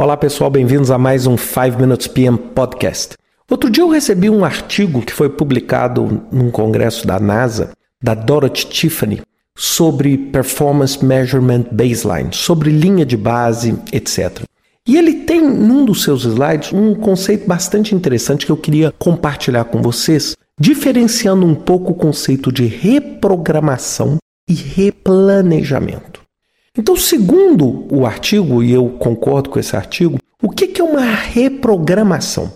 Olá pessoal, bem-vindos a mais um 5 Minutes PM Podcast. Outro dia eu recebi um artigo que foi publicado num congresso da NASA, da Dorothy Tiffany, sobre Performance Measurement Baseline, sobre linha de base, etc. E ele tem num dos seus slides um conceito bastante interessante que eu queria compartilhar com vocês, diferenciando um pouco o conceito de reprogramação e replanejamento. Então, segundo o artigo, e eu concordo com esse artigo, o que é uma reprogramação?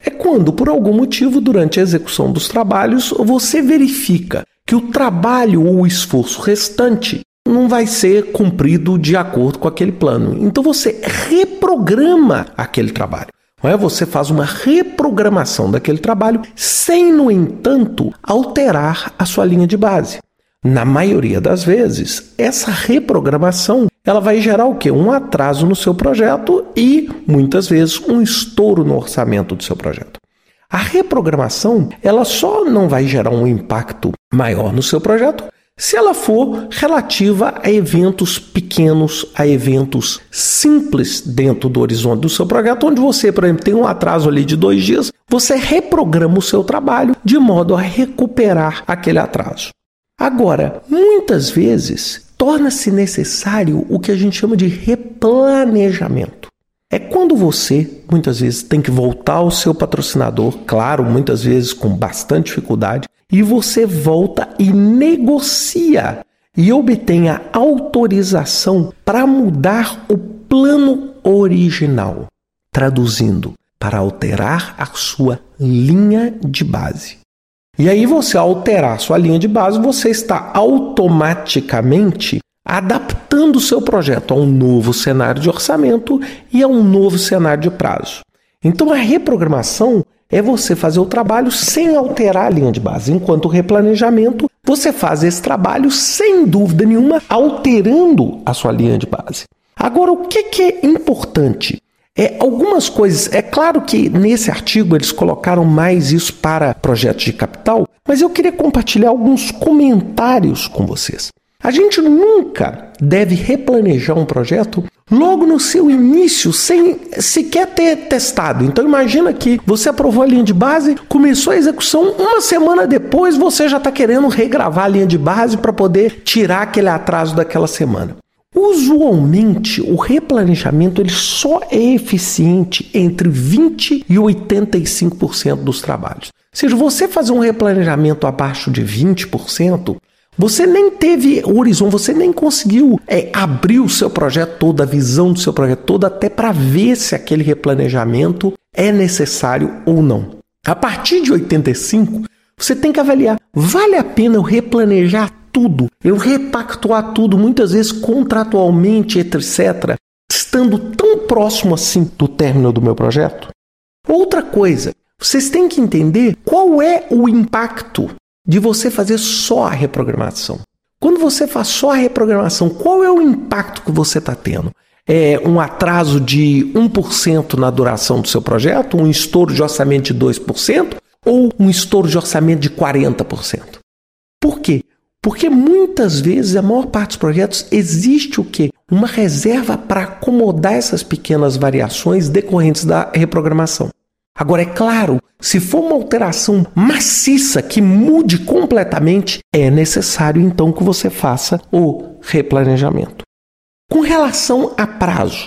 É quando, por algum motivo, durante a execução dos trabalhos, você verifica que o trabalho ou o esforço restante não vai ser cumprido de acordo com aquele plano. Então você reprograma aquele trabalho. É? Você faz uma reprogramação daquele trabalho sem, no entanto, alterar a sua linha de base. Na maioria das vezes, essa reprogramação ela vai gerar o quê? Um atraso no seu projeto e muitas vezes um estouro no orçamento do seu projeto. A reprogramação ela só não vai gerar um impacto maior no seu projeto se ela for relativa a eventos pequenos, a eventos simples dentro do horizonte do seu projeto, onde você, por exemplo, tem um atraso ali de dois dias, você reprograma o seu trabalho de modo a recuperar aquele atraso. Agora, muitas vezes torna-se necessário o que a gente chama de replanejamento. É quando você, muitas vezes, tem que voltar ao seu patrocinador, claro, muitas vezes com bastante dificuldade, e você volta e negocia e obtém a autorização para mudar o plano original, traduzindo, para alterar a sua linha de base. E aí, você alterar sua linha de base, você está automaticamente adaptando o seu projeto a um novo cenário de orçamento e a um novo cenário de prazo. Então, a reprogramação é você fazer o trabalho sem alterar a linha de base, enquanto o replanejamento você faz esse trabalho sem dúvida nenhuma alterando a sua linha de base. Agora, o que, que é importante? É, algumas coisas, é claro que nesse artigo eles colocaram mais isso para projetos de capital, mas eu queria compartilhar alguns comentários com vocês. A gente nunca deve replanejar um projeto logo no seu início, sem sequer ter testado. Então imagina que você aprovou a linha de base, começou a execução, uma semana depois você já está querendo regravar a linha de base para poder tirar aquele atraso daquela semana. Usualmente, o replanejamento ele só é eficiente entre 20 e 85% dos trabalhos. Ou seja, você fazer um replanejamento abaixo de 20%, você nem teve horizonte, você nem conseguiu é, abrir o seu projeto todo, a visão do seu projeto todo, até para ver se aquele replanejamento é necessário ou não. A partir de 85, você tem que avaliar: vale a pena eu replanejar tudo, eu repactuar tudo, muitas vezes contratualmente, etc., estando tão próximo assim do término do meu projeto? Outra coisa, vocês têm que entender qual é o impacto de você fazer só a reprogramação. Quando você faz só a reprogramação, qual é o impacto que você está tendo? É um atraso de 1% na duração do seu projeto, um estouro de orçamento de 2% ou um estouro de orçamento de 40%? Por quê? Porque muitas vezes, a maior parte dos projetos, existe o quê? Uma reserva para acomodar essas pequenas variações decorrentes da reprogramação. Agora, é claro, se for uma alteração maciça que mude completamente, é necessário então que você faça o replanejamento. Com relação a prazo,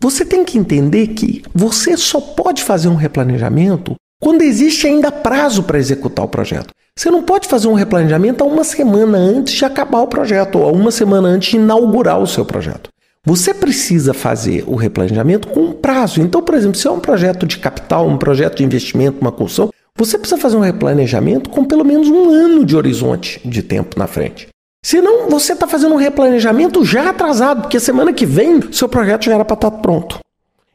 você tem que entender que você só pode fazer um replanejamento quando existe ainda prazo para executar o projeto. Você não pode fazer um replanejamento a uma semana antes de acabar o projeto ou a uma semana antes de inaugurar o seu projeto. Você precisa fazer o replanejamento com um prazo. Então, por exemplo, se é um projeto de capital, um projeto de investimento, uma construção, você precisa fazer um replanejamento com pelo menos um ano de horizonte de tempo na frente. Senão, você está fazendo um replanejamento já atrasado, porque semana que vem seu projeto já era para estar tá pronto.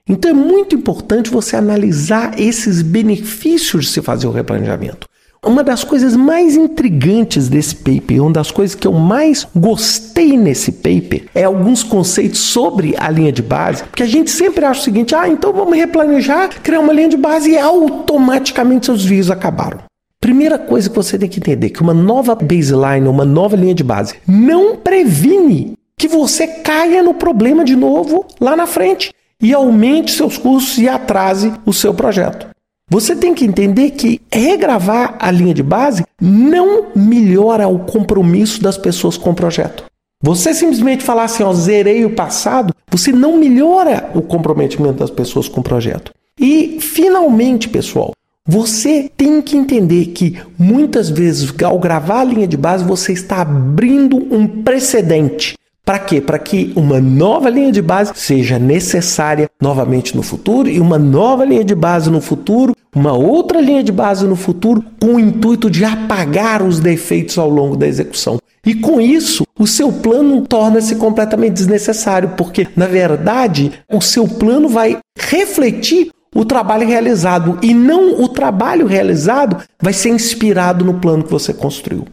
Então é muito importante você analisar esses benefícios de se fazer o replanejamento. Uma das coisas mais intrigantes desse paper, uma das coisas que eu mais gostei nesse paper, é alguns conceitos sobre a linha de base, porque a gente sempre acha o seguinte: ah, então vamos replanejar, criar uma linha de base e automaticamente seus desvios acabaram. Primeira coisa que você tem que entender que uma nova baseline, uma nova linha de base, não previne que você caia no problema de novo lá na frente. e aumente seus custos e atrase o seu projeto. Você tem que entender que regravar a linha de base não melhora o compromisso das pessoas com o projeto. Você simplesmente falar assim, ó, zerei o passado, você não melhora o comprometimento das pessoas com o projeto. E, finalmente, pessoal, você tem que entender que muitas vezes, ao gravar a linha de base, você está abrindo um precedente. Para quê? Para que uma nova linha de base seja necessária novamente no futuro e uma nova linha de base no futuro, uma outra linha de base no futuro, com o intuito de apagar os defeitos ao longo da execução. E com isso, o seu plano torna-se completamente desnecessário, porque na verdade o seu plano vai refletir o trabalho realizado e não o trabalho realizado vai ser inspirado no plano que você construiu.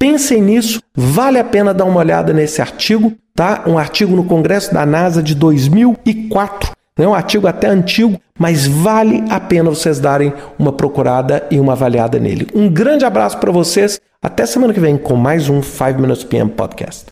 Pensem nisso, vale a pena dar uma olhada nesse artigo, tá? Um artigo no Congresso da NASA de 2004, né? um artigo até antigo, mas vale a pena vocês darem uma procurada e uma avaliada nele. Um grande abraço para vocês, até semana que vem com mais um 5 Minutes PM Podcast.